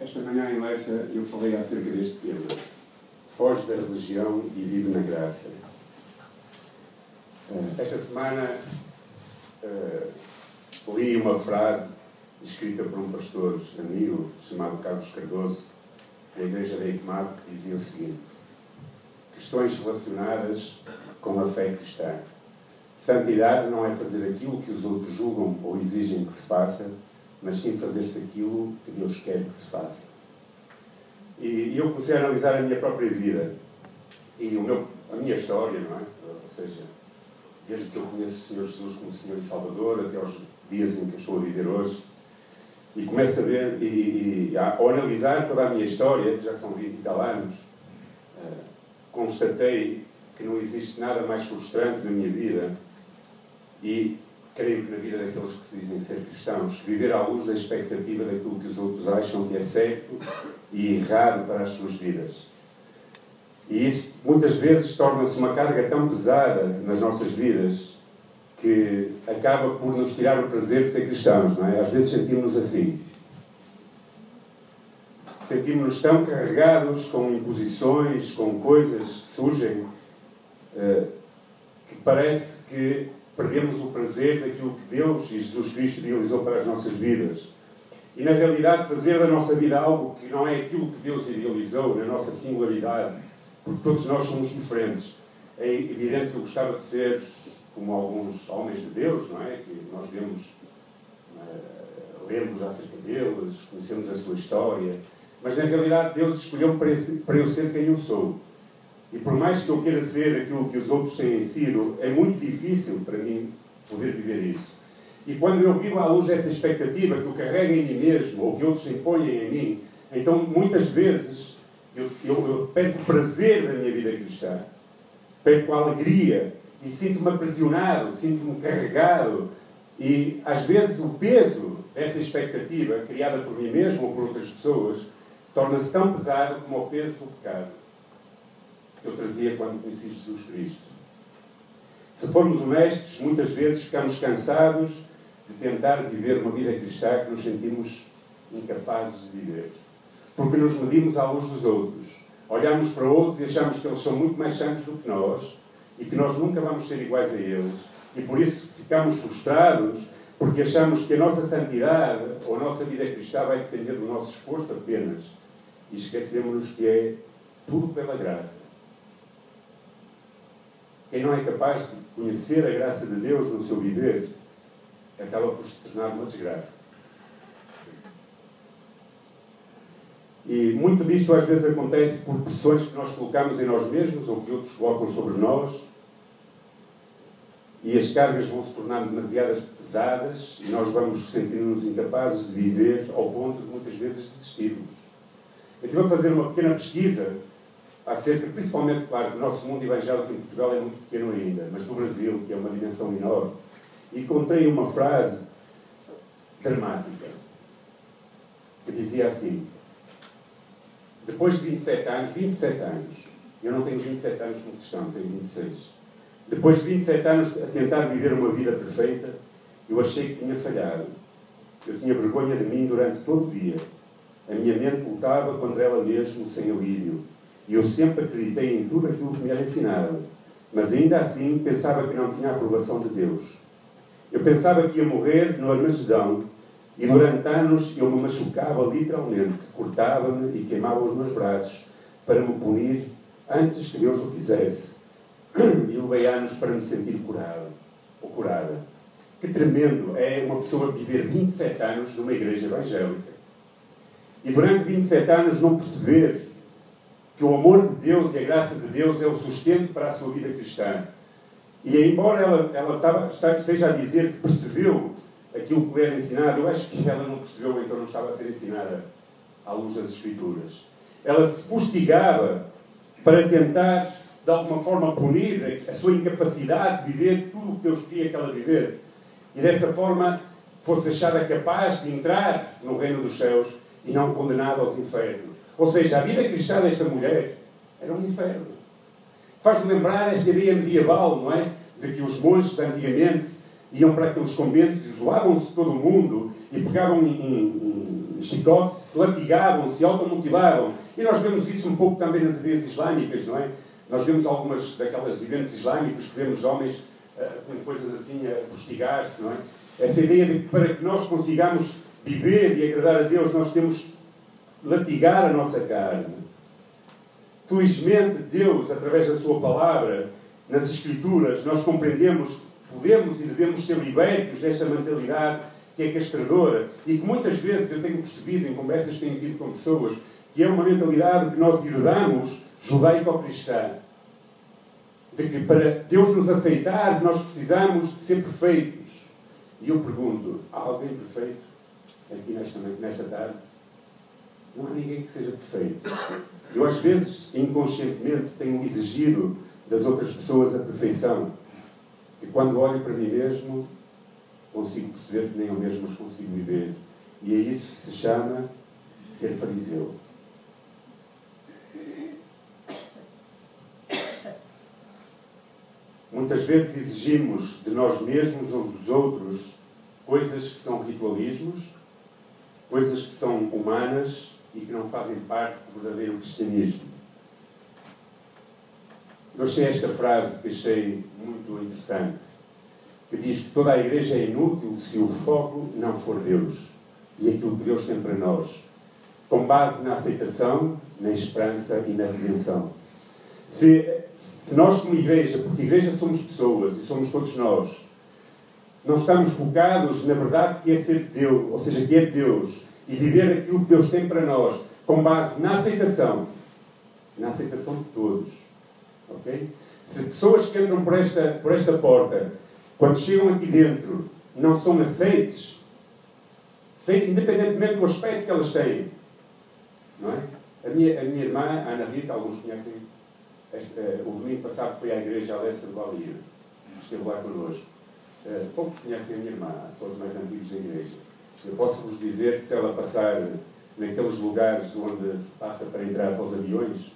Esta manhã em Leça eu falei acerca deste tema. Foge da religião e vive na graça. Eh, esta semana uh, li uma frase escrita por um pastor amigo chamado Carlos Cardoso, da Igreja de Eikmar, que dizia o seguinte: Questões relacionadas com a fé cristã. Santidade não é fazer aquilo que os outros julgam ou exigem que se faça, mas sim fazer-se aquilo que Deus quer que se faça. E, eu comecei a analisar a minha própria vida e o meu, a minha história, não é? Ou seja, desde que eu conheço o Senhor Jesus como Senhor e Salvador até aos dias em que estou a viver hoje. E começo a ver e, e ao analisar toda a minha história, que já são 20 e tal anos, uh, constatei que não existe nada mais frustrante na minha vida e creio que na vida daqueles que se dizem ser cristãos, viver à luz da expectativa daquilo que os outros acham que é certo e errado para as suas vidas. E isso muitas vezes torna-se uma carga tão pesada nas nossas vidas que acaba por nos tirar o prazer de ser cristãos, não é? Às vezes sentimos-nos assim. Sentimos-nos tão carregados com imposições, com coisas que surgem, eh, que parece que perdemos o prazer daquilo que Deus e Jesus Cristo idealizou para as nossas vidas. E na realidade, fazer da nossa vida algo que não é aquilo que Deus idealizou, na nossa singularidade, porque todos nós somos diferentes. É evidente que eu gostava de ser como alguns homens de Deus, não é? Que nós vemos, uh, lemos acerca deles, conhecemos a sua história, mas na realidade Deus escolheu para eu ser quem eu sou. E por mais que eu queira ser aquilo que os outros têm sido, é muito difícil para mim poder viver isso. E quando eu vivo à luz dessa expectativa que eu carrego em mim mesmo, ou que outros impõem em mim, então muitas vezes eu, eu, eu perco o prazer da minha vida cristã, perco a alegria e sinto-me aprisionado, sinto-me carregado. E às vezes o peso dessa expectativa, criada por mim mesmo ou por outras pessoas, torna-se tão pesado como o peso do pecado que eu trazia quando conheci Jesus Cristo. Se formos honestos, muitas vezes ficamos cansados de tentar viver uma vida cristã que nos sentimos incapazes de viver. Porque nos medimos à luz dos outros. Olhamos para outros e achamos que eles são muito mais santos do que nós e que nós nunca vamos ser iguais a eles. E por isso ficamos frustrados porque achamos que a nossa santidade ou a nossa vida cristã vai depender do nosso esforço apenas. E esquecemos que é tudo pela graça. Quem não é capaz de conhecer a graça de Deus no seu viver, acaba por se tornar uma desgraça. E muito disto às vezes acontece por pressões que nós colocamos em nós mesmos ou que outros colocam sobre nós. E as cargas vão se tornando demasiadas pesadas e nós vamos sentindo-nos incapazes de viver ao ponto de muitas vezes desistirmos. Eu estive a fazer uma pequena pesquisa acerca, principalmente, claro, do nosso mundo evangélico em Portugal é muito pequeno ainda, mas no Brasil, que é uma dimensão enorme, e encontrei uma frase dramática que dizia assim: depois de 27 anos, 27 anos, eu não tenho 27 anos como cristão, tenho 26. Depois de 27 anos a tentar viver uma vida perfeita, eu achei que tinha falhado. Eu tinha vergonha de mim durante todo o dia. A minha mente lutava contra ela mesmo sem alívio. E eu sempre acreditei em tudo aquilo que me era ensinado, mas ainda assim pensava que não tinha a aprovação de Deus. Eu pensava que ia morrer no Armagedão e durante anos eu me machucava literalmente, cortava-me e queimava os meus braços para me punir antes que Deus o fizesse. E levei anos para me sentir curado ou curada. Que tremendo é uma pessoa viver 27 anos numa igreja evangélica e durante 27 anos não perceber que o amor de Deus e a graça de Deus é o sustento para a sua vida cristã. E embora ela, ela estava, esteja a dizer que percebeu aquilo que lhe era ensinado, eu acho que ela não percebeu, então não estava a ser ensinada à luz das Escrituras. Ela se fustigava para tentar, de alguma forma, punir a sua incapacidade de viver tudo o que Deus queria que ela vivesse. E dessa forma fosse achada capaz de entrar no reino dos céus e não condenada aos infernos. Ou seja, a vida cristã desta mulher era um inferno. Faz-me lembrar esta ideia medieval, não é? De que os monges antigamente iam para aqueles conventos, isolavam-se todo o mundo e pegavam em, em, em chicotes, se latigavam, se automutilavam. E nós vemos isso um pouco também nas ideias islâmicas, não é? Nós vemos algumas daquelas eventos islâmicos que vemos homens uh, com coisas assim a fustigar-se, não é? Essa ideia de que para que nós consigamos viver e agradar a Deus, nós temos latigar a nossa carne. Felizmente, Deus, através da Sua palavra, nas Escrituras, nós compreendemos, podemos e devemos ser libertos desta mentalidade que é castradora e que muitas vezes eu tenho percebido em conversas que tenho tido com pessoas que é uma mentalidade que nós herdamos judaico-cristã. De que para Deus nos aceitar, nós precisamos de ser perfeitos. E eu pergunto: há alguém perfeito aqui nesta, nesta tarde? Não há ninguém que seja perfeito. Eu, às vezes, inconscientemente, tenho exigido das outras pessoas a perfeição. E quando olho para mim mesmo, consigo perceber que nem eu mesmo os consigo viver. E é isso que se chama ser fariseu. Muitas vezes exigimos de nós mesmos ou dos outros coisas que são ritualismos, coisas que são humanas e que não fazem parte do verdadeiro cristianismo. Eu achei esta frase que achei muito interessante, que diz que toda a igreja é inútil se o foco não for Deus e aquilo que Deus tem para nós, com base na aceitação, na esperança e na redenção. Se, se nós, como igreja, porque igreja somos pessoas e somos todos nós, não estamos focados na verdade que é ser Deus, ou seja, que é Deus, e viver aquilo que Deus tem para nós, com base na aceitação, na aceitação de todos. Ok? Se pessoas que entram por esta, por esta porta, quando chegam aqui dentro, não são aceites, sem, independentemente do aspecto que elas têm, não é? A minha, a minha irmã, a Ana Rita, alguns conhecem, o domingo passado foi à igreja Alessa de Valia, esteve lá connosco. Uh, poucos conhecem a minha irmã, são os mais antigos da igreja. Eu posso vos dizer que se ela passar naqueles lugares onde se passa para entrar para os aviões,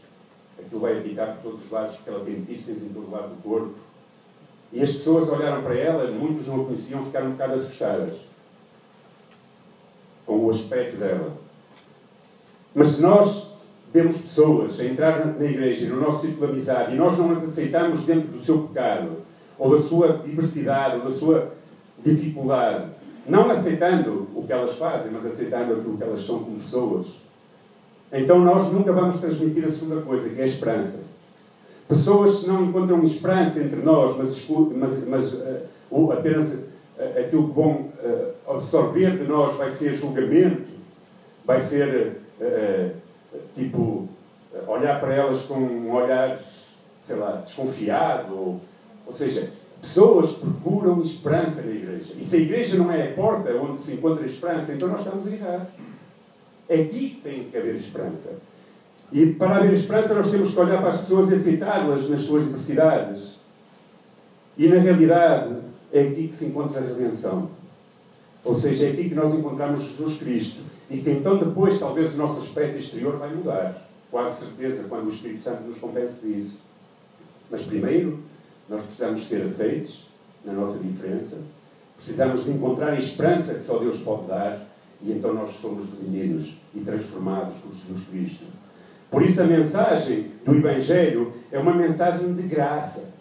aquilo vai apitar por todos os lados, porque ela tem pistas em todo lado do corpo. E as pessoas olharam para ela, muitos não a conheciam, ficaram um bocado assustadas com o aspecto dela. Mas se nós vemos pessoas a entrar na igreja, no nosso círculo de amizade, e nós não as aceitamos dentro do seu pecado, ou da sua diversidade, ou da sua dificuldade, não aceitando o que elas fazem, mas aceitando aquilo que elas são como pessoas, então nós nunca vamos transmitir a segunda coisa, que é a esperança. Pessoas que não encontram esperança entre nós, mas, mas, mas uh, apenas uh, aquilo que vão uh, absorver de nós vai ser julgamento, vai ser tipo olhar para elas com um olhar, sei lá, desconfiado, ou, ou seja, Pessoas procuram esperança na igreja. E se a igreja não é a porta onde se encontra a esperança, então nós estamos errar. É aqui que tem que haver esperança. E para haver esperança, nós temos que olhar para as pessoas e aceitá-las nas suas diversidades. E na realidade, é aqui que se encontra a redenção. Ou seja, é aqui que nós encontramos Jesus Cristo. E que então depois, talvez, o nosso aspecto exterior vai mudar. Quase certeza, quando o Espírito Santo nos convence disso. Mas primeiro, nós precisamos ser aceites na nossa diferença, precisamos de encontrar a esperança que só Deus pode dar e então nós somos redimidos e transformados por Jesus Cristo. Por isso a mensagem do Evangelho é uma mensagem de graça,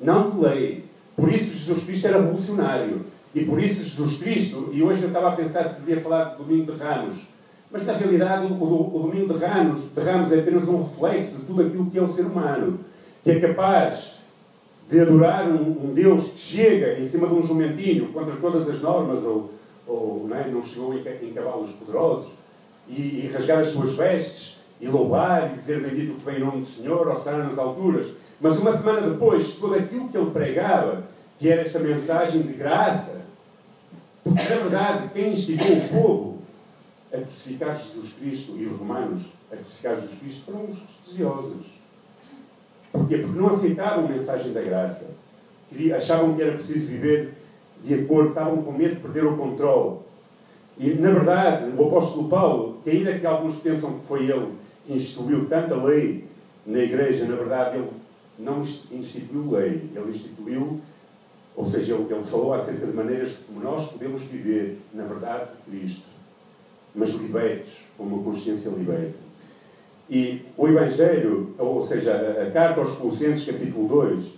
não de lei. Por isso Jesus Cristo era revolucionário. E por isso Jesus Cristo, e hoje eu estava a pensar se devia falar do Domingo de Ramos, mas na realidade o, o, o Domingo de Ramos, de Ramos é apenas um reflexo de tudo aquilo que é o ser humano, que é capaz de adorar um, um, Deus que chega em cima de um jumentinho contra todas as normas, ou, ou não, é? não chegou em, em cavalos poderosos, e, e, rasgar as suas vestes, e louvar, e dizer bendito que vem em nome do Senhor, ou sana nas alturas. Mas uma semana depois, tudo aquilo que ele pregava, que era esta mensagem de graça, porque na verdade quem instigou o povo a crucificar Jesus Cristo e os romanos a crucificar Jesus Cristo foram os religiosos. Porquê? Porque não aceitavam a mensagem da graça. Achavam que era preciso viver de acordo, estavam com medo de perder o controle. E, na verdade, o apóstolo Paulo, que ainda que alguns pensam que foi ele que instituiu tanta lei na igreja, na verdade, ele não instituiu lei, ele instituiu Ou seja, ele, ele falou acerca de maneiras como nós podemos viver na verdade de Cristo, mas libertos, com uma consciência liberta. E o Evangelho, ou seja, a, carta aos Colossenses, capítulo 2,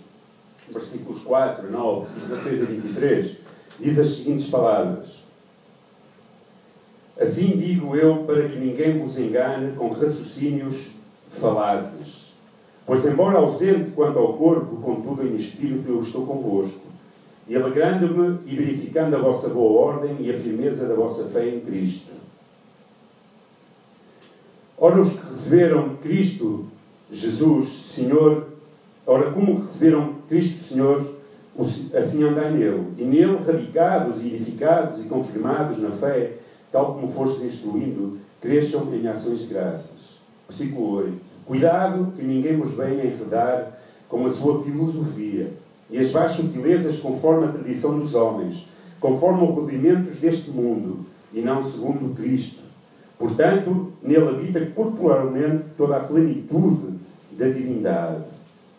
versículos 4, 9, 16 a 23, diz as seguintes palavras. Assim digo eu para que ninguém vos engane com raciocínios falazes. Pois, embora ausente quanto ao corpo, contudo em espírito eu estou convosco, e alegrando-me e verificando a vossa boa ordem e a firmeza da vossa fé em Cristo. Ora, os que receberam Cristo, Jesus, Senhor, ora, como receberam Cristo, Senhor, assim andai nele, e nele radicados edificados e confirmados na fé, tal como fostes instruindo, cresçam em ações de graças. Versículo 8. Cuidado que ninguém vos venha enredar com a sua filosofia e as vais sutilezas conforme a tradição dos homens, conforme os rudimentos deste mundo, e não segundo Cristo. Portanto, nele habita corporalmente toda a plenitude da divindade.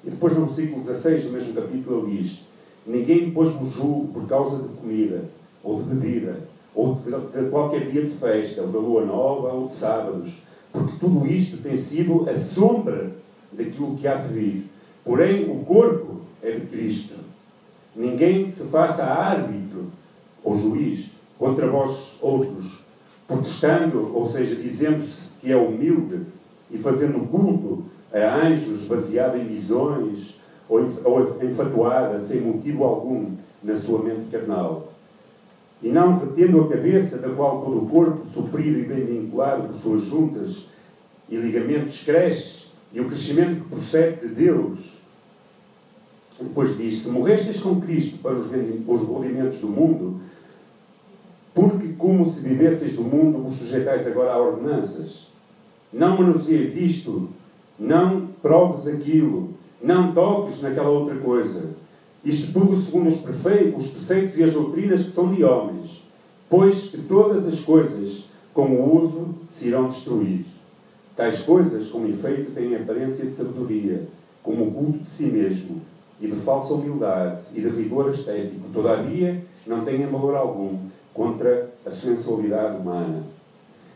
E depois no versículo 16 do mesmo capítulo ele diz: Ninguém depois vos julgue por causa de comida, ou de bebida, ou de, de qualquer dia de festa, ou da lua nova, ou de sábados, porque tudo isto tem sido a sombra daquilo que há de vir. Porém, o corpo é de Cristo. Ninguém se faça árbitro ou juiz contra vós outros, protestando, ou seja, dizendo-se que é humilde e fazendo culto a anjos baseado em visões ou enfatuada sem motivo algum na sua mente carnal. E não retendo a cabeça, da qual todo o corpo, suprido e bem vinculado por suas juntas e ligamentos, cresce, e o crescimento que procede de Deus. Depois diz: Se morrestes com Cristo para os, os rudimentos do mundo, porque, como se vivesseis do mundo, vos sujeitais agora a ordenanças. Não manuseis isto, não proves aquilo, não toques naquela outra coisa. Isto tudo segundo os, prefeitos, os preceitos e as doutrinas que são de homens, pois que todas as coisas, com o uso, se irão destruir. Tais coisas, com efeito, têm aparência de sabedoria, como o culto de si mesmo, e de falsa humildade e de rigor estético, todavia não têm valor algum contra a sensualidade humana.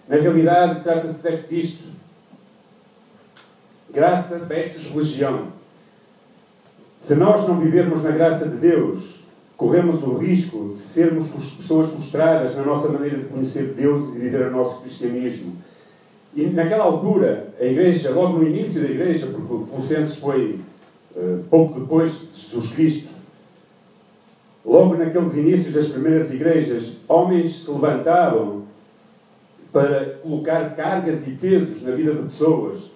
Na realidade, trata-se disto. Graça versus religião. Se nós não vivermos na graça de Deus, corremos o risco de sermos pessoas frustradas na nossa maneira de conhecer Deus e de viver o nosso cristianismo. E naquela altura, a igreja, logo no início da igreja, porque o Colossenses foi uh, pouco depois de Jesus Cristo, logo naqueles inícios das primeiras igrejas, homens se levantavam para colocar cargas e pesos na vida de pessoas,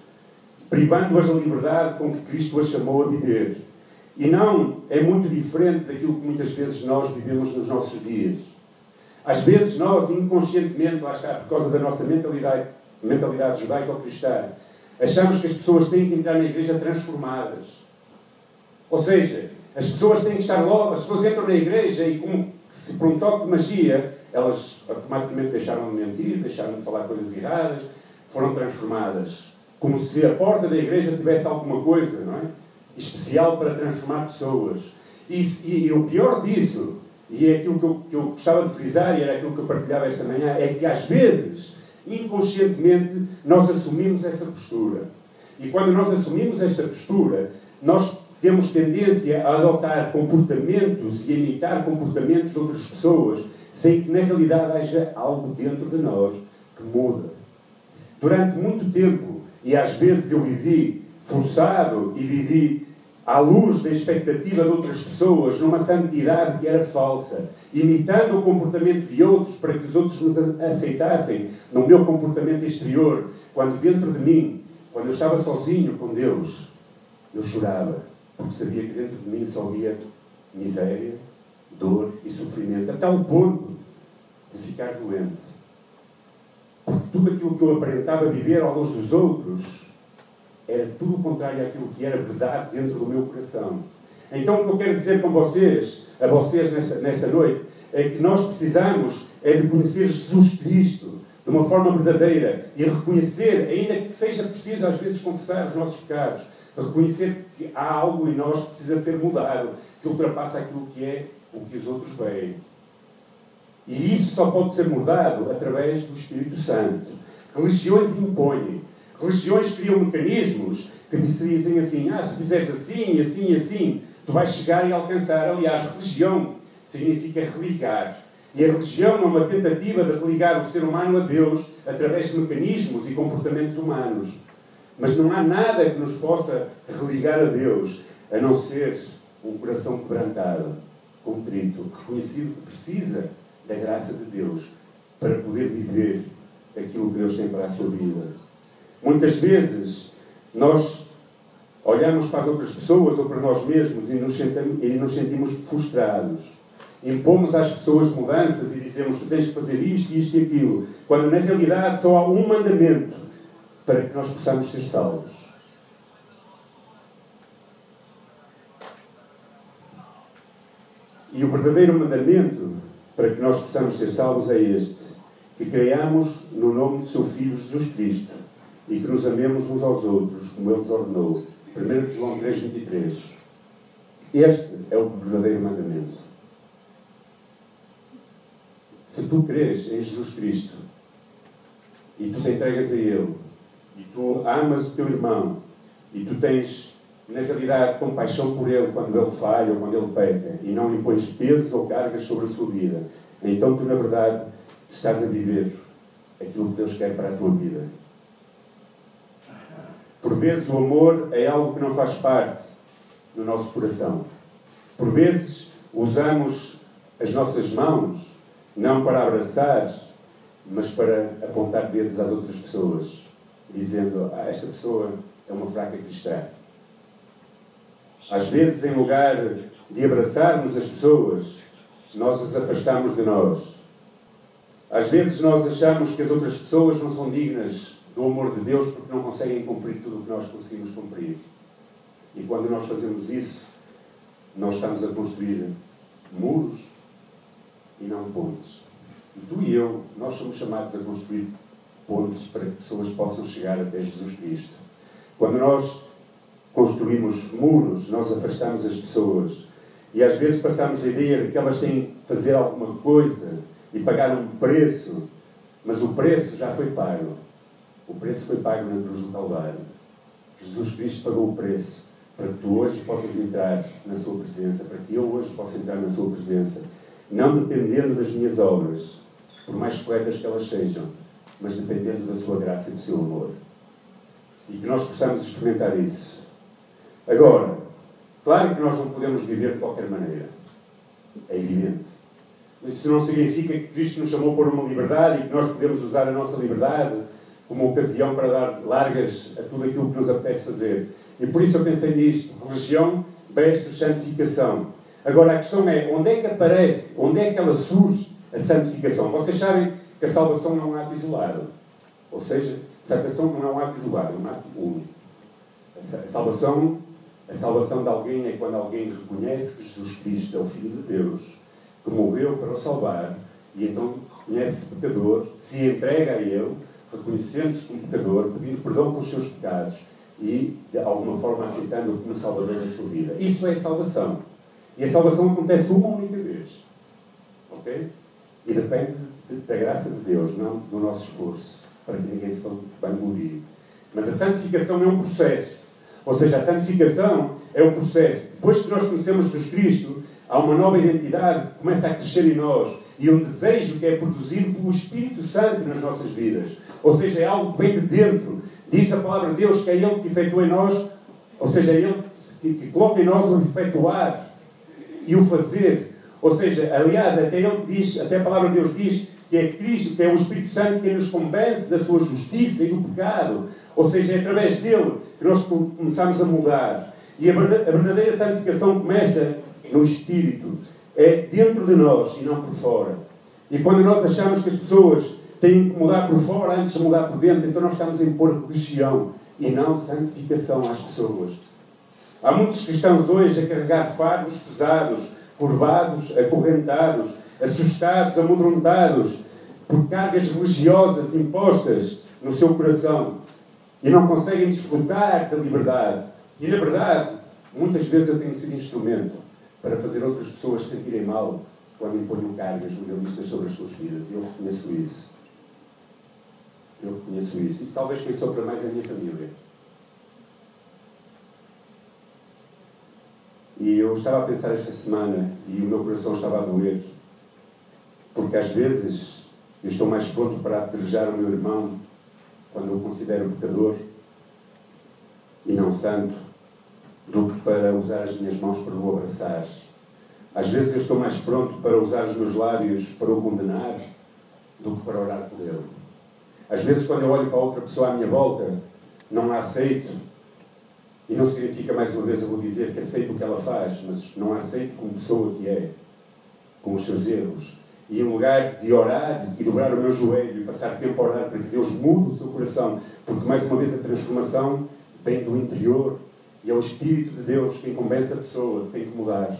privando-as da liberdade com que Cristo as chamou a viver. E não é muito diferente daquilo que muitas vezes nós vivemos nos nossos dias. Às vezes nós, inconscientemente, lá está, por causa da nossa mentalidade, mentalidade judaico-cristã, achamos que as pessoas têm que entrar na igreja transformadas. Ou seja, as pessoas têm que estar logo, as pessoas entram na igreja e, como se por um toque de magia, elas automaticamente deixaram de mentir, deixaram de falar coisas erradas, foram transformadas. Como se a porta da igreja tivesse alguma coisa, não é? especial para transformar pessoas. E, e, e, o pior disso, e é aquilo que eu, que eu gostava de frisar, e era aquilo que eu partilhava esta manhã, é que às vezes, inconscientemente, nós assumimos essa postura. E quando nós assumimos esta postura, nós temos tendência a adotar comportamentos e a imitar comportamentos de outras pessoas, sem que na realidade haja algo dentro de nós que muda. Durante muito tempo, e às vezes eu vivi forçado e vivi à luz da expectativa de outras pessoas, numa santidade que era falsa, imitando o comportamento de outros para que os outros nos aceitassem no meu comportamento exterior, quando dentro de mim, quando eu estava sozinho com Deus, eu chorava, porque sabia que dentro de mim só havia miséria, dor e sofrimento, a tal ponto de ficar doente. Porque tudo aquilo que eu aparentava viver à luz dos outros era tudo o contrário àquilo que era verdade dentro do meu coração. Então, o que eu quero dizer com vocês, a vocês nesta, nesta noite, é que nós precisamos é de conhecer Jesus Cristo de uma forma verdadeira e reconhecer, ainda que seja preciso às vezes confessar os nossos pecados, reconhecer que há algo em nós que precisa ser mudado, que ultrapassa aquilo que é o que os outros veem. E isso só pode ser mudado através do Espírito Santo. Religiões impõem. Religiões criam mecanismos que dizem assim: ah, se fizeres assim, assim, assim, tu vais chegar e alcançar. Aliás, religião significa religar. E a religião é uma tentativa de religar o ser humano a Deus através de mecanismos e comportamentos humanos. Mas não há nada que nos possa religar a Deus a não ser um coração quebrantado, contrito, reconhecido que precisa da graça de Deus para poder viver aquilo que Deus tem para a sua vida. Muitas vezes nós olhamos para as outras pessoas ou para nós mesmos e nos, sentimos, frustrados. Impomos às pessoas mudanças e dizemos tu tens que fazer isto, isto e aquilo, quando na realidade só há um mandamento para que nós possamos ser salvos. E o verdadeiro mandamento para que nós possamos ser salvos é este: que creiamos no nome do seu Filho Jesus Cristo e que nos amemos uns aos outros, como Ele nos ordenou. 1 João 3,23. Este é o verdadeiro mandamento. Se tu crês em Jesus Cristo e tu te entregas a Ele e tu amas o teu irmão e tu tens, na realidade, compaixão por ele quando ele falha ou quando ele peca e não impões pesos ou cargas sobre a sua vida, então tu, na verdade, estás a viver aquilo que Deus quer para a tua vida. Por vezes o amor é algo que não faz parte do nosso coração. Por vezes usamos as nossas mãos não para abraçar, mas para apontar dedos às outras pessoas dizendo: ah, esta pessoa é uma fraca cristã. Às vezes, em lugar de abraçarmos as pessoas, nós as afastamos de nós. Às vezes, nós achamos que as outras pessoas não são dignas do amor de Deus porque não conseguem cumprir tudo o que nós conseguimos cumprir. E quando nós fazemos isso, nós estamos a construir muros e não pontes. E tu e eu, nós somos chamados a construir pontes para que pessoas possam chegar até Jesus Cristo. Quando nós construímos muros, nós afastamos as pessoas e às vezes passamos a ideia de que elas têm que fazer alguma coisa e pagar um preço, mas o preço já foi pago. O preço foi pago na cruz do Calvário. Jesus Cristo pagou o preço para que tu hoje possas entrar na Sua presença, para que eu hoje possa entrar na Sua presença, não dependendo das minhas obras, por mais corretas que elas sejam, mas dependendo da sua graça e do seu amor. E que nós possamos experimentar isso. Agora, claro que nós não podemos viver de qualquer maneira. É evidente. Mas isso não significa que Cristo nos chamou por uma liberdade e que nós podemos usar a nossa liberdade como ocasião para dar largas a tudo aquilo que nos apetece fazer. E por isso eu pensei nisto: religião versus santificação. Agora a questão é: onde é que aparece, onde é que ela surge a santificação? Vocês sabem que a salvação não é um ato isolado. Ou seja, salvação não é um ato isolado, é um ato único. A salvação, a salvação de alguém é quando alguém reconhece que Jesus Cristo é o Filho de Deus, que morreu para o salvar, e então reconhece-se pecador, se entrega a Ele, reconhecendo-se como pecador, pedindo perdão pelos seus pecados e, de alguma forma, aceitando-o como Salvador da sua vida. Isso é salvação. E a salvação acontece uma única vez. Ok? E depende da graça de Deus, não do nosso esforço, para que ninguém se vanguardie. Mas a santificação é um processo. Ou seja, a santificação é um processo. Depois que nós conhecemos Jesus Cristo, há uma nova identidade que começa a crescer em nós e um desejo que é produzido pelo Espírito Santo nas nossas vidas. Ou seja, é algo que vem de dentro. Diz a palavra de Deus que é Ele que efetua em nós, ou seja, é Ele que, que coloca em nós o efetuar e o fazer. Ou seja, aliás, até Ele diz, até a palavra de Deus diz que é Cristo, que é o Espírito Santo que nos convence da sua justiça e do pecado. Ou seja, é através dele que nós começamos a mudar. E a verdadeira santificação começa no Espírito. É dentro de nós e não por fora. E quando nós achamos que as pessoas têm que mudar por fora antes de mudar por dentro, então nós estamos a impor religião e não santificação às pessoas. Há muitos cristãos hoje a carregar fardos pesados, curvados, acorrentados, assustados, amedrontados, por cargas religiosas impostas no seu coração e não conseguem desfrutar da liberdade. E na verdade, muitas vezes eu tenho sido instrumento para fazer outras pessoas se sentirem mal quando imponham cargas legalistas sobre as suas vidas. E eu reconheço isso. Eu reconheço isso. Isso talvez quem sofra mais é a minha família. E eu estava a pensar esta semana e o meu coração estava a doer, porque às vezes eu estou mais pronto para apedrejar o meu irmão quando o considero pecador e não santo, do que para usar as minhas mãos para o abraçar. Às vezes eu estou mais pronto para usar os meus lábios para o condenar do que para orar por ele. Às vezes, quando eu olho para outra pessoa à minha volta, não a aceito e não significa, mais uma vez, eu vou dizer que aceito o que ela faz, mas não aceito como pessoa que é, com os seus erros. E em lugar de orar e dobrar o meu joelho e passar tempo a orar para que Deus mude o seu coração, porque mais uma vez a transformação vem do interior e é o Espírito de Deus quem convence a pessoa que tem que mudar.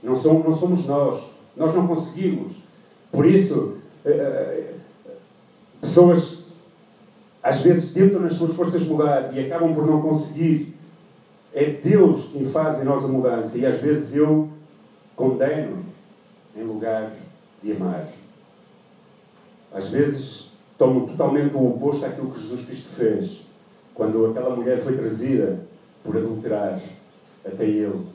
Não somos, não somos nós. Nós não conseguimos. Por isso, eh, eh, pessoas às vezes tentam nas suas forças mudar e acabam por não conseguir é Deus quem faz em nós a mudança e às vezes eu condeno em lugar de amar. Às vezes tomo totalmente o oposto àquilo que Jesus Cristo fez quando aquela mulher foi trazida por adulterar até ele.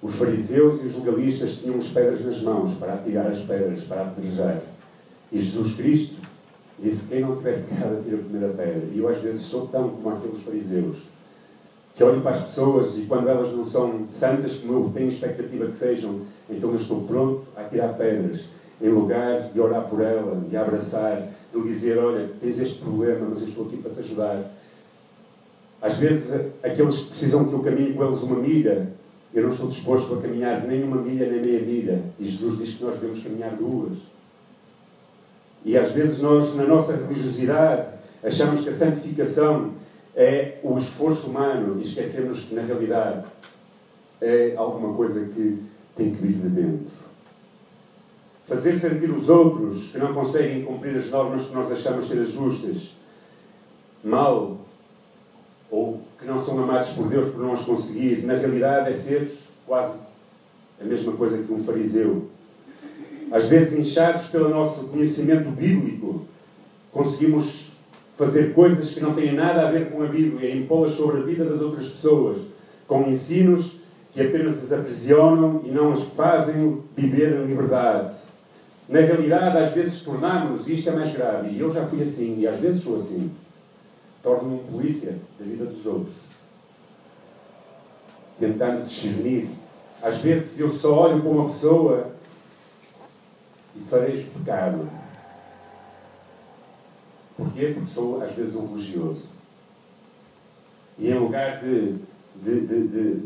Os fariseus e os legalistas tinham as pedras nas mãos para atirar as pedras, para apedrejar. E Jesus Cristo disse: Quem não tiver pecado, atira a primeira pedra. E eu às vezes sou tão como aqueles fariseus que olho para as pessoas e quando elas não são santas, como eu tenho expectativa que sejam, então eu estou pronto a tirar pedras, em lugar de orar por ela, de abraçar, de dizer: Olha, tens este problema, mas eu estou aqui para te ajudar. Às vezes, aqueles que precisam que eu caminhe com eles uma milha, eu não estou disposto a caminhar nem uma milha nem meia milha. E Jesus diz que nós devemos caminhar duas. E às vezes nós, na nossa religiosidade, achamos que a santificação é o esforço humano e esquecemos que, na realidade, é alguma coisa que tem que vir de dentro. Fazer sentir os outros que não conseguem cumprir as normas que nós achamos ser as justas mal ou que não são amados por Deus por não as conseguir, na realidade é ser quase a mesma coisa que um fariseu. Às vezes, inchados pelo nosso conhecimento bíblico, conseguimos fazer coisas que não têm nada a ver com a Bíblia impô-las sobre a vida das outras pessoas, com ensinos que apenas as aprisionam e não as fazem viver em liberdade. Na realidade, às vezes tornamos, e isto é mais grave, e eu já fui assim, e às vezes sou assim, torno-me polícia da vida dos outros, tentando discernir. Às vezes eu só olho para uma pessoa e farejo pecado Porquê? Porque sou, às vezes, um religioso. E em lugar de, de, de,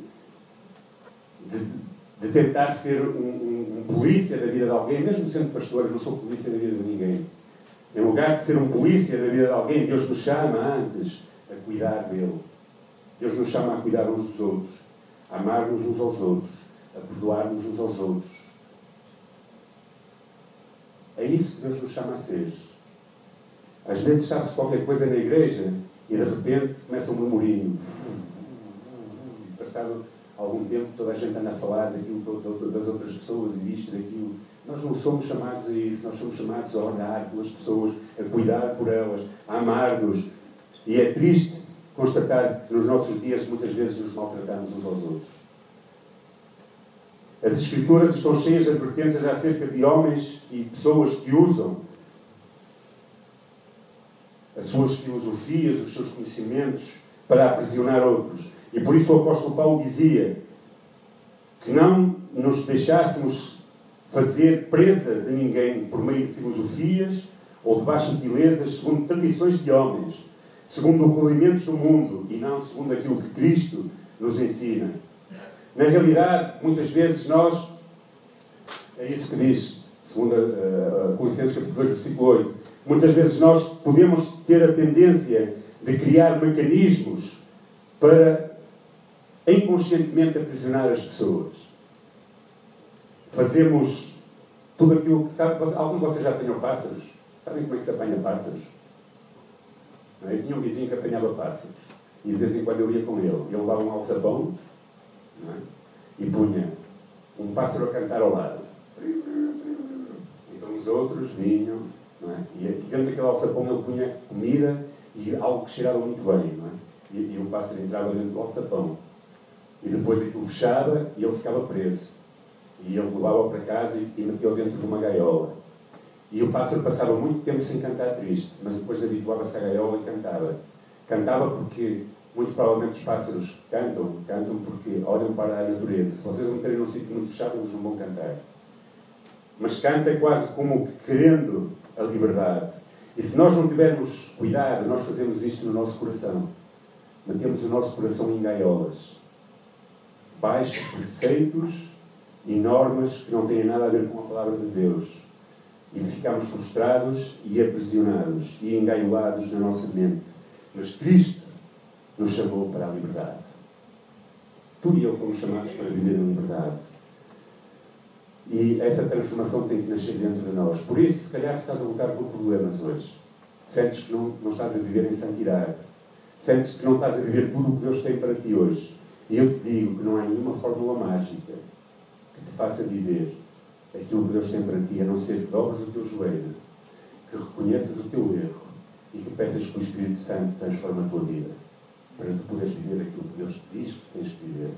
de, tentar ser um, polícia da vida de alguém, mesmo sendo pastor, eu não sou polícia da vida de ninguém. Em lugar de ser um polícia da vida de alguém, Deus nos chama antes a cuidar dele. Deus nos chama a cuidar uns dos outros, a amar-nos uns aos outros, a perdoar-nos uns aos outros. É isso que Deus nos chama a ser. Às vezes sabe-se qualquer coisa na igreja e de repente começa um murmurinho. Passado algum tempo toda a gente anda a falar daquilo das outras pessoas e disto, daquilo. Nós não somos chamados a isso, nós somos chamados a olhar pelas pessoas, a cuidar por elas, a amar-nos. E é triste constatar que nos nossos dias muitas vezes nos maltratamos uns aos outros. As Escrituras estão cheias de advertências acerca de homens e pessoas que usam as suas filosofias, os seus conhecimentos para aprisionar outros. E por isso o apóstolo Paulo dizia que não nos deixássemos fazer presa de ninguém por meio de filosofias ou de baixas belezas, segundo tradições de homens, segundo rudimentos do mundo e não segundo aquilo que Cristo nos ensina. Na realidade, muitas vezes nós, é isso que diz, segundo a, a, a Colossenses capítulo 2, versículo 8, Muitas vezes nós podemos ter a tendência de criar mecanismos para inconscientemente aprisionar as pessoas. Fazemos tudo aquilo que sabe. Algum de vocês já tenham pássaros? Sabem como é que se apanha pássaros? É? Eu tinha um vizinho que apanhava pássaros. E de vez em quando eu ia com ele. Ele levava um alçapão é? e punha um pássaro a cantar ao lado. Então os outros vinham. É? E dentro daquele alçapão ele punha comida e algo que cheirava muito bem. Não é? e, e o pássaro entrava dentro do alçapão. E depois aquilo fechava e ele ficava preso. E ele levava para casa e, e meteu dentro de uma gaiola. E o pássaro passava muito tempo sem cantar triste, mas depois habituava-se à gaiola e cantava. Cantava porque, muito provavelmente, os pássaros cantam, cantam porque olham para a natureza. Se vocês não meterem num sítio muito fechado, eles não vão cantar. Mas canta quase como querendo a liberdade. E se nós não tivermos cuidado, nós fazemos isto no nosso coração. Metemos o nosso coração em gaiolas. Baixos preceitos e normas que não têm nada a ver com a palavra de Deus. E ficamos frustrados e aprisionados e engaiolados na nossa mente. Mas Cristo nos chamou para a liberdade. Tu e eu fomos chamados para viver em liberdade. E essa transformação tem que nascer dentro de nós. Por isso, se calhar, estás a lutar por problemas hoje. Sentes que não, não estás a viver em santidade. Sentes que não estás a viver tudo o que Deus tem para ti hoje. E eu te digo que não há nenhuma fórmula mágica que te faça viver aquilo que Deus tem para ti, a não ser que dobres o teu joelho, que reconheças o teu erro e que peças que o Espírito Santo transforme a tua vida para que poderes viver aquilo que Deus te diz que tens que viver.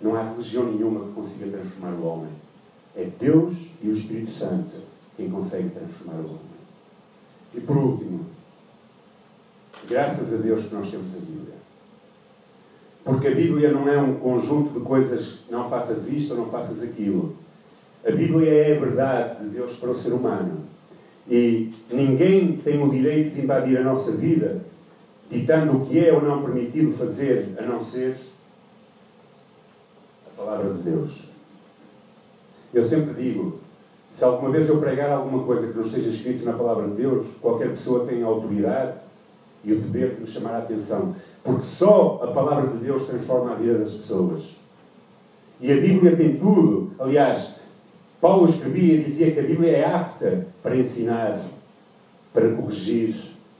Não há religião nenhuma que consiga transformar o homem. É Deus e o Espírito Santo quem consegue transformar o homem. E por último, graças a Deus que nós temos a Bíblia. Porque a Bíblia não é um conjunto de coisas, não faças isto ou não faças aquilo. A Bíblia é a verdade de Deus para o ser humano. E ninguém tem o direito de invadir a nossa vida, ditando o que é ou não permitido fazer, a não ser a palavra de Deus. Eu sempre digo: se alguma vez eu pregar alguma coisa que não esteja escrito na palavra de Deus, qualquer pessoa tem a autoridade e o dever de nos chamar a atenção. Porque só a palavra de Deus transforma a vida das pessoas. E a Bíblia tem tudo. Aliás, Paulo escrevia e dizia que a Bíblia é apta para ensinar, para corrigir,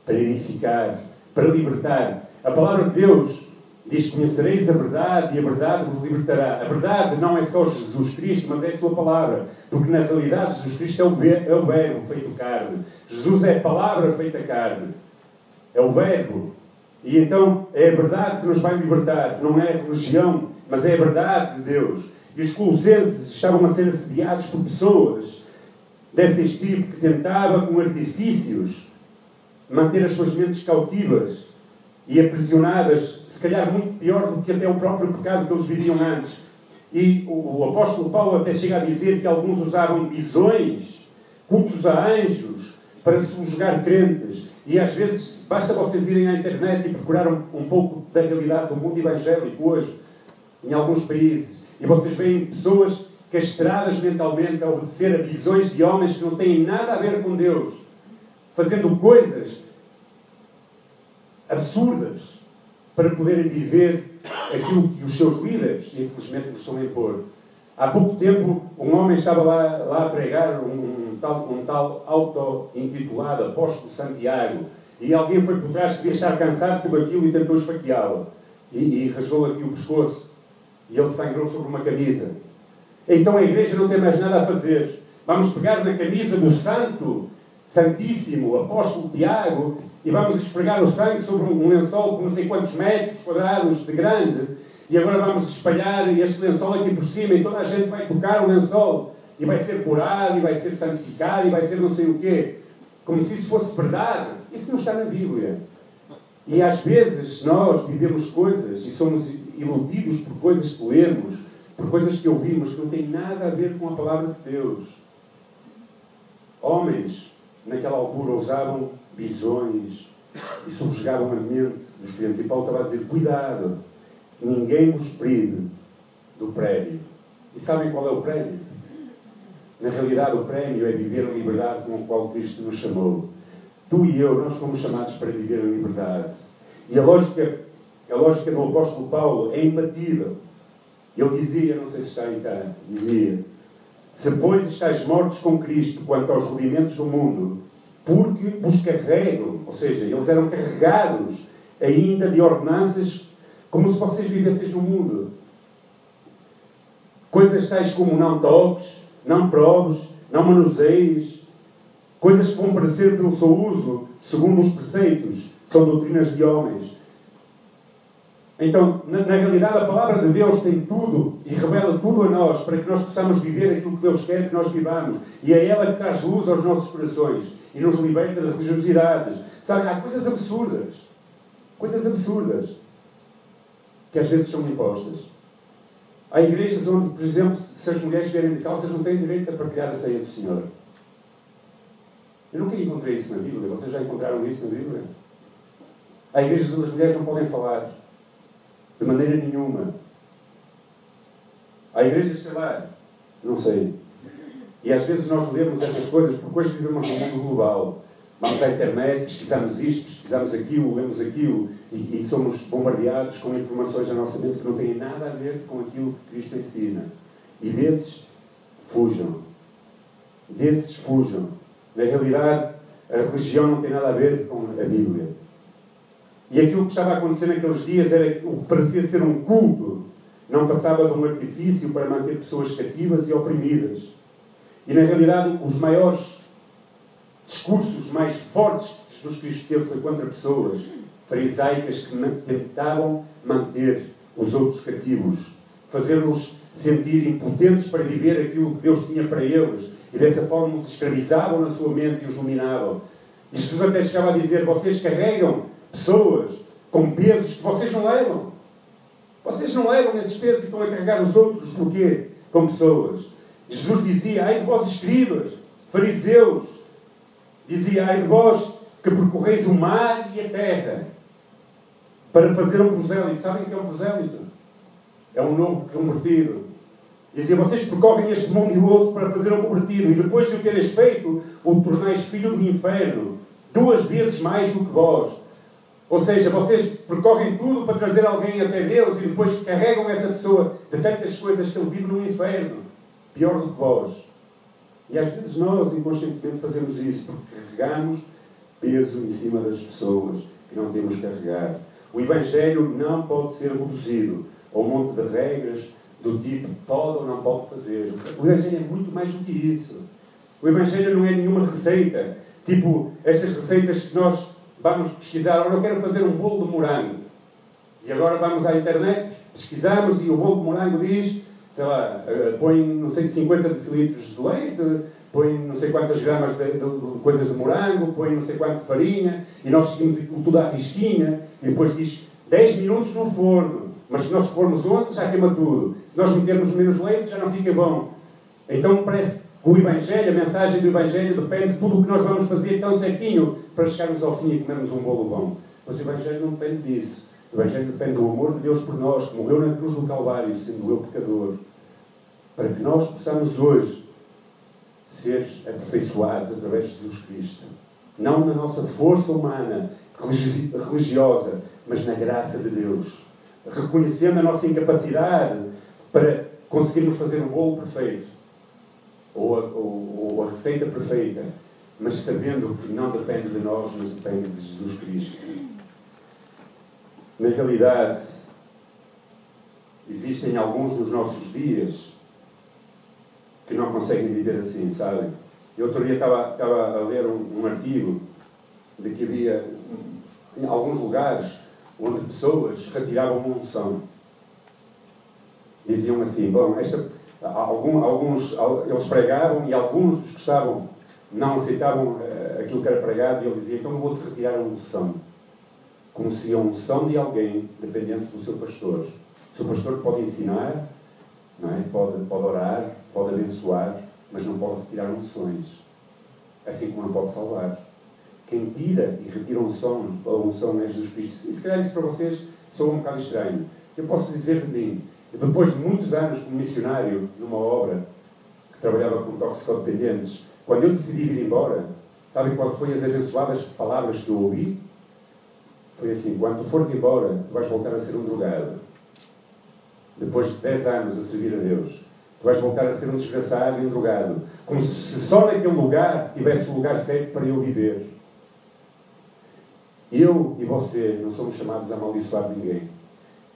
para edificar, para libertar. A palavra de Deus diz: Conhecereis a verdade e a verdade vos libertará. A verdade não é só Jesus Cristo, mas é a Sua palavra. Porque na realidade Jesus Cristo é o, é o Verbo feito carne. Jesus é a palavra feita carne. É o Verbo. E então é a verdade que nos vai libertar. Não é a religião, mas é a verdade de Deus. E os colossenses estavam a ser assediados por pessoas desse tipo que tentava, com artifícios, manter as suas mentes cautivas e aprisionadas, se calhar muito pior do que até o próprio pecado que eles viviam antes. E o, o apóstolo Paulo até chega a dizer que alguns usavam visões, cultos a anjos, para subjugar crentes. E às vezes basta vocês irem à internet e procurar um, um pouco da realidade do mundo evangélico hoje, em alguns países, e vocês veem pessoas castradas mentalmente a obedecer a visões de homens que não têm nada a ver com Deus, fazendo coisas absurdas para poderem viver aquilo que os seus líderes, infelizmente, lhes estão a impor. Há pouco tempo, um homem estava lá, lá a pregar um, um tal, um tal auto-intitulado Apóstolo Santiago, e alguém foi por trás que devia estar cansado tudo aquilo e tentou esfaqueá-lo. E, e rasgou aqui o pescoço. E ele sangrou sobre uma camisa. Então a igreja não tem mais nada a fazer. Vamos pegar na camisa do santo, santíssimo, apóstolo Tiago, e vamos esfregar o sangue sobre um lençol com não sei quantos metros quadrados de grande, e agora vamos espalhar este lençol aqui por cima, e toda a gente vai tocar o lençol, e vai ser curado, e vai ser santificado, e vai ser não sei o quê. Como se isso fosse verdade. Isso não está na Bíblia. E às vezes nós vivemos coisas e somos iludidos por coisas que lemos, por coisas que ouvimos, que não têm nada a ver com a palavra de Deus. Homens, naquela altura, usavam visões e subjugavam a mente dos clientes. E Paulo estava a dizer: cuidado, ninguém vos prive do prémio. E sabem qual é o prémio? Na realidade, o prémio é viver a liberdade com a qual Cristo nos chamou. Tu e eu, nós fomos chamados para viver a liberdade. E a lógica, a lógica do apóstolo Paulo é imbatível. Ele dizia, não sei se está aí cá, dizia: Se, pois, estáis mortos com Cristo quanto aos rudimentos do mundo, porque os carregam, ou seja, eles eram carregados ainda de ordenanças como se vocês vivessem no mundo. Coisas tais como não toques, não proves, não manuseies, coisas que vão parecer pelo seu uso, segundo os preceitos, são doutrinas de homens. Então, na, na, realidade, a palavra de Deus tem tudo e revela tudo a nós para que nós possamos viver aquilo que Deus quer que nós vivamos. E é ela que traz luz aos nossos corações e nos liberta de religiosidades. Sabe, há coisas absurdas, coisas absurdas, que às vezes são impostas. Há igrejas onde, por exemplo, se as mulheres vierem de calças, não têm direito a partilhar a ceia do Senhor. Eu nunca encontrei isso na Bíblia. Vocês já encontraram isso na Bíblia? Há igrejas onde as mulheres não podem falar. De maneira nenhuma. Há igrejas, sei lá, não sei. E às vezes nós lemos essas coisas porque hoje vivemos num mundo global. Vamos à internet, pesquisamos isto, pesquisamos aquilo, lemos aquilo e, e, somos bombardeados com informações na nossa mente que não têm nada a ver com aquilo que Cristo ensina. E desses, fujam. Desses, fujam. Na realidade, a religião não tem nada a ver com a Bíblia. E aquilo que estava a acontecer naqueles dias era o que parecia ser um culto. Não passava de um artifício para manter pessoas cativas e oprimidas. E na realidade, os maiores discursos mais fortes que Jesus Cristo teve foi contra pessoas farisaicas que tentavam manter os outros cativos, fazê-los sentir impotentes para viver aquilo que Deus tinha para eles e dessa forma os escravizavam na sua mente e os dominavam. E Jesus até chegava a dizer: Vocês carregam pessoas com pesos que vocês não levam. Vocês não levam esses pesos e estão a carregar os outros, porquê? Com pessoas. Jesus dizia: Ai de vós, escribas, fariseus, dizia: Ai de vós que percorreis o mar e a terra para fazer um prosélito. Sabem o que é um prosélito? É um novo convertido. Dizia: Vocês percorrem este mundo e o outro para fazer um convertido, e depois de o teres feito, o tornais filho do inferno, duas vezes mais do que vós. Ou seja, vocês percorrem tudo para trazer alguém até Deus e depois carregam essa pessoa de tantas coisas que ele vive no inferno. Pior do que vós. E às vezes nós, inconscientemente, fazemos isso porque carregamos peso em cima das pessoas que não temos carregar. O Evangelho não pode ser reduzido a um monte de regras do tipo pode ou não pode fazer. O Evangelho é muito mais do que isso. O Evangelho não é nenhuma receita. Tipo, estas receitas que nós vamos pesquisar, agora eu quero fazer um bolo de morango. E agora vamos à internet, pesquisamos e o bolo de morango diz, sei lá, eh, põe não sei 50 decilitros de leite, põe não sei quantas gramas de, de, de, coisas de morango, põe não sei quanto de farinha, e nós seguimos tudo à risquinha, e depois diz 10 minutos no forno. Mas se nós formos 11, já queima tudo. Se nós metermos menos leite, já não fica bom. Então parece o Evangelho, a mensagem do Evangelho depende de tudo o que nós vamos fazer tão certinho para chegarmos ao fim e comermos um bolo bom. Mas o Evangelho não depende disso. O Evangelho depende do amor de Deus por nós, que morreu na cruz do Calvário, sendo eu pecador, para que nós possamos hoje ser aperfeiçoados através de Jesus Cristo. Não na nossa força humana, religiosa, mas na graça de Deus. Reconhecendo a nossa incapacidade para conseguirmos fazer um bolo perfeito ou a, ou, ou a receita perfeita, mas sabendo que não depende de nós, mas depende de Jesus Cristo. Na realidade, existem alguns dos nossos dias que não conseguem viver assim, sabem? Eu outro dia estava, estava a ler um, um artigo de que havia em alguns lugares onde pessoas retiravam uma unção. Diziam assim, bom, esta, Algum, alguns, eles pregavam e alguns dos que estavam não aceitavam uh, aquilo que era pregado e ele dizia, então eu vou-te retirar a unção. Como se a unção de alguém dependesse do seu pastor. O seu pastor pode ensinar, não é? pode, pode orar, pode abençoar, mas não pode retirar unções. Assim como não pode salvar. Quem tira e retira unção, a unção é Jesus Cristo. E se calhar isso para vocês soa um bocado estranho. Eu posso dizer de mim, depois de muitos anos como missionário numa obra que trabalhava com toxicodependentes, quando eu decidi ir embora, sabem quais foram as abençoadas palavras que eu ouvi? Foi assim: quando fores embora, tu vais voltar a ser um drogado. Depois de 10 anos a servir a Deus, Tu vais voltar a ser um desgraçado e um drogado. Como se só naquele lugar tivesse o lugar certo para eu viver. Eu e você não somos chamados a amaldiçoar ninguém.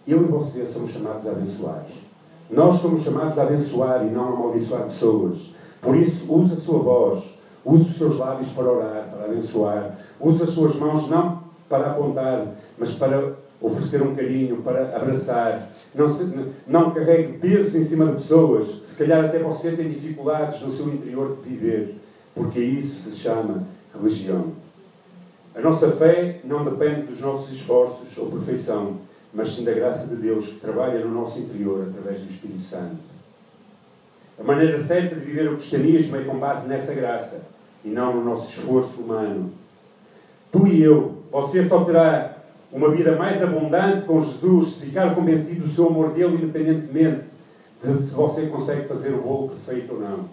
Eu e você somos chamados a abençoar. Nós somos chamados a abençoar e não a amaldiçoar pessoas. Por isso, use a sua voz, use os seus lábios para orar, para abençoar. Use as suas mãos não para apontar, mas para oferecer um carinho, para abraçar. Não, se, não carregue pesos em cima de pessoas se calhar, até você tem dificuldades no seu interior de viver, porque isso se chama religião. A nossa fé não depende dos nossos esforços ou perfeição, mas sim da graça de Deus que trabalha no nosso interior através do Espírito Santo. A maneira certa de viver o cristianismo é com base nessa graça e não no nosso esforço humano. Tu e eu, você só terá uma vida mais abundante com Jesus se ficar convencido do seu amor dele, independentemente de se você consegue fazer o bolo perfeito ou não.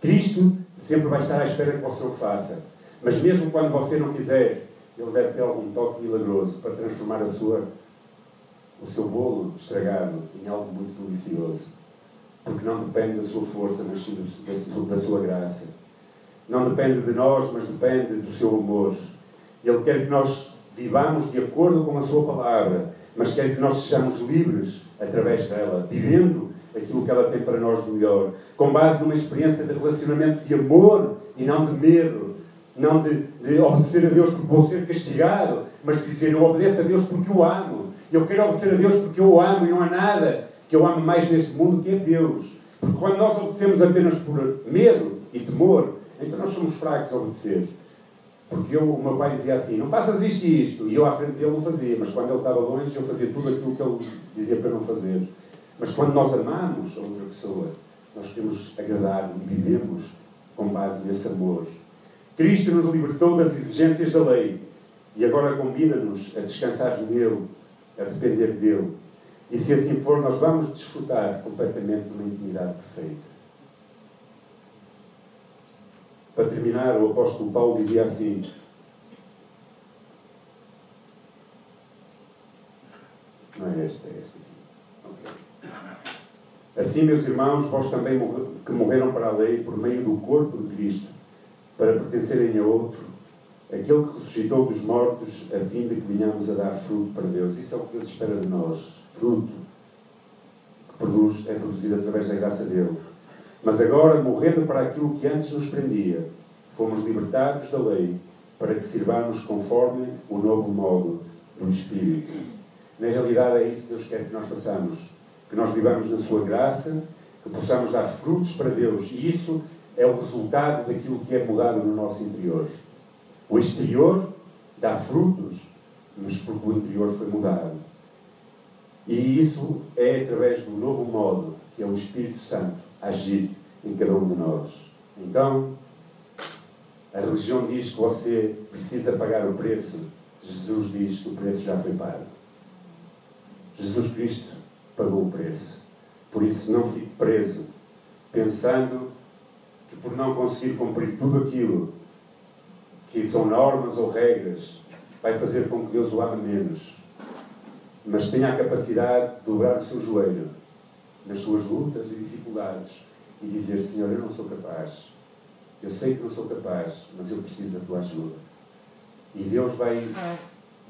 Cristo sempre vai estar à espera que você o faça. Mas mesmo quando você não quiser, ele deve ter algum toque milagroso para transformar a sua, o seu bolo estragado em algo muito delicioso. Porque não depende da sua força, mas sim da sua graça. Não depende de nós, mas depende do seu amor. Ele quer que nós vivamos de acordo com a Sua palavra, mas quer que nós sejamos livres através dela, vivendo aquilo que ela tem para nós de melhor, com base numa experiência de relacionamento de amor e não de medo, não de, de obedecer a Deus porque vou ser castigado, mas de dizer eu obedeço a Deus porque o amo. Eu quero obedecer a Deus porque eu o amo e não há nada que eu ame mais neste mundo que é Deus. Porque quando nós obedecemos apenas por medo e temor, então nós somos fracos a obedecer. Porque eu, o meu pai dizia assim: não faças isto e isto. E eu à frente dele não fazia. Mas quando ele estava longe, eu fazia tudo aquilo que ele dizia para não fazer. Mas quando nós amamos a outra pessoa, nós queremos agradar e vivemos com base nesse amor. Cristo nos libertou das exigências da lei e agora convida-nos a descansar nele, a depender dele. E se assim for, nós vamos desfrutar completamente de uma intimidade perfeita. Para terminar, o apóstolo Paulo dizia assim: Não é esta, é esta aqui. Okay. Assim, meus irmãos, vós também que morreram para a lei por meio do corpo de Cristo, para pertencerem a outro, aquele que ressuscitou dos mortos, a fim de que venhamos a dar fruto para Deus. Isso é o que Deus espera de nós. Fruto que produz, é produzido através da graça dele. Mas agora, morrendo para aquilo que antes nos prendia, fomos libertados da lei para que sirvamos conforme o novo modo do Espírito. Na realidade, é isso que Deus quer que nós façamos. Que nós vivamos na Sua graça, que possamos dar frutos para Deus. E isso é o resultado daquilo que é mudado no nosso interior. O exterior dá frutos, mas porque o interior foi mudado. E isso é através do novo modo, que é o Espírito Santo, agir em cada um de nós. Então, a religião diz que você precisa pagar o preço. Jesus diz que o preço já foi pago. Jesus Cristo pagou o preço. Por isso, não fique preso pensando que por não conseguir cumprir tudo aquilo que são normas ou regras, vai fazer com que Deus o ame menos. Mas tenha a capacidade de dobrar o seu joelho nas suas lutas e dificuldades e dizer: Senhor, eu não sou capaz. Eu sei que não sou capaz, mas eu preciso da tua ajuda. E Deus vai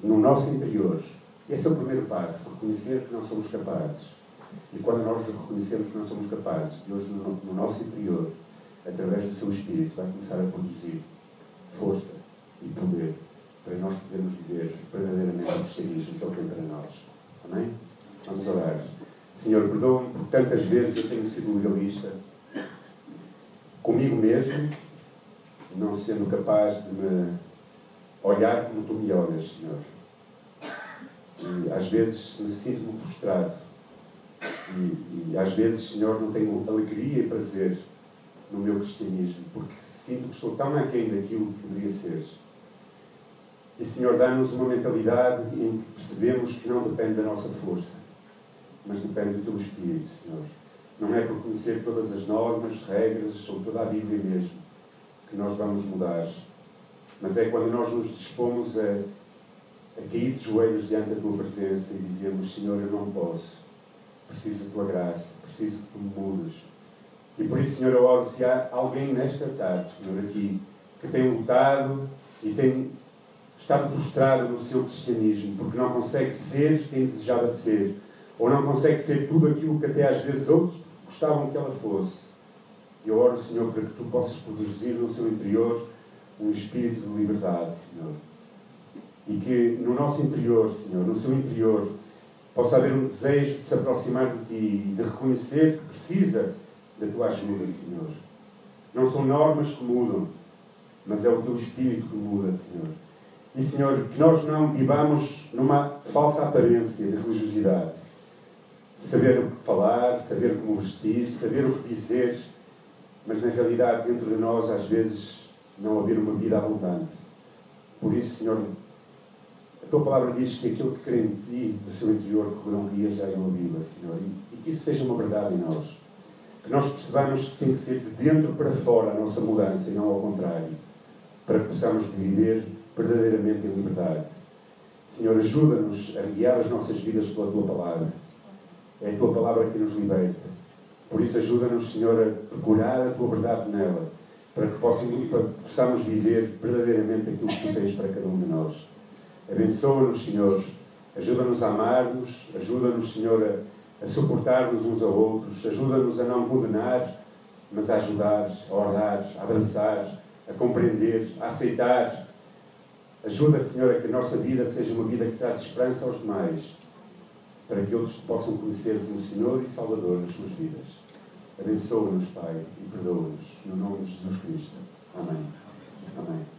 no nosso interior. Esse é o primeiro passo, reconhecer que não somos capazes. E quando nós reconhecemos que não somos capazes, Deus no, no nosso interior, através do seu Espírito, vai começar a produzir força e poder para nós podermos viver verdadeiramente o cristianismo que Ele tem para nós. Amém? Vamos orar. Senhor, perdoa-me porque tantas vezes eu tenho sido legalista comigo mesmo, não sendo capaz de me olhar como tu me olhas, Senhor. E às vezes me sinto-me frustrado. E, e às vezes, Senhor, não tenho alegria e prazer no meu cristianismo, porque sinto que estou tão aquém daquilo que deveria ser. E, Senhor, dá-nos uma mentalidade em que percebemos que não depende da nossa força, mas depende do Teu Espírito, Senhor. Não é por conhecer todas as normas, regras, ou toda a Bíblia mesmo, que nós vamos mudar. Mas é quando nós nos dispomos a, a cair de joelhos diante da Tua presença e dizemos: Senhor, eu não posso. preciso da tua graça, preciso que tu me mudes. E por isso, Senhor, eu oro se há alguém nesta tarde, Senhor, aqui, que tem lutado e tem estado frustrado no seu cristianismo, porque não consegue ser quem desejava ser, ou não consegue ser tudo aquilo que até às vezes outros gostavam que ela fosse. Eu oro, Senhor, para que tu possas produzir no seu interior um espírito de liberdade, Senhor. E que no nosso interior, Senhor, no seu interior, possa haver um desejo de se aproximar de Ti e de reconhecer que precisa da Tua ajuda, Senhor. Não são normas que mudam, mas é o Teu Espírito que muda, Senhor. E, Senhor, que nós não vivamos numa falsa aparência de religiosidade. Saber o que falar, saber como vestir, saber o que dizer, mas na realidade, dentro de nós, às vezes, não haver uma vida abundante. Por isso, Senhor, a tua palavra diz que aquilo que crê em ti, do seu interior, correrão rias já em uma Senhor. E que isso seja uma verdade em nós. Nós percebamos que tem que ser de dentro para fora a nossa mudança e não ao contrário. Para que possamos viver verdadeiramente em liberdade. Senhor, ajuda-nos a guiar as nossas vidas pela tua palavra. É a tua palavra que nos liberta. Por isso, ajuda-nos, Senhor, a procurar a tua verdade nela, para que possamos viver verdadeiramente aquilo que tu tens para cada um de nós. Abençoa-nos, Senhor. Ajuda-nos a amar-nos, ajuda-nos, Senhor, a, a suportar-nos uns a outros, ajuda-nos a não condenar, mas a ajudar, a orar, a abraçar, a compreender, a aceitar. Ajuda, Senhor, a que a nossa vida seja uma vida que traz esperança aos demais, para que outros possam conhecer como Senhor e Salvador nas suas vidas. Abençoa-nos, Pai, e perdoa-nos. No nome de Jesus Cristo. Amém. Amém.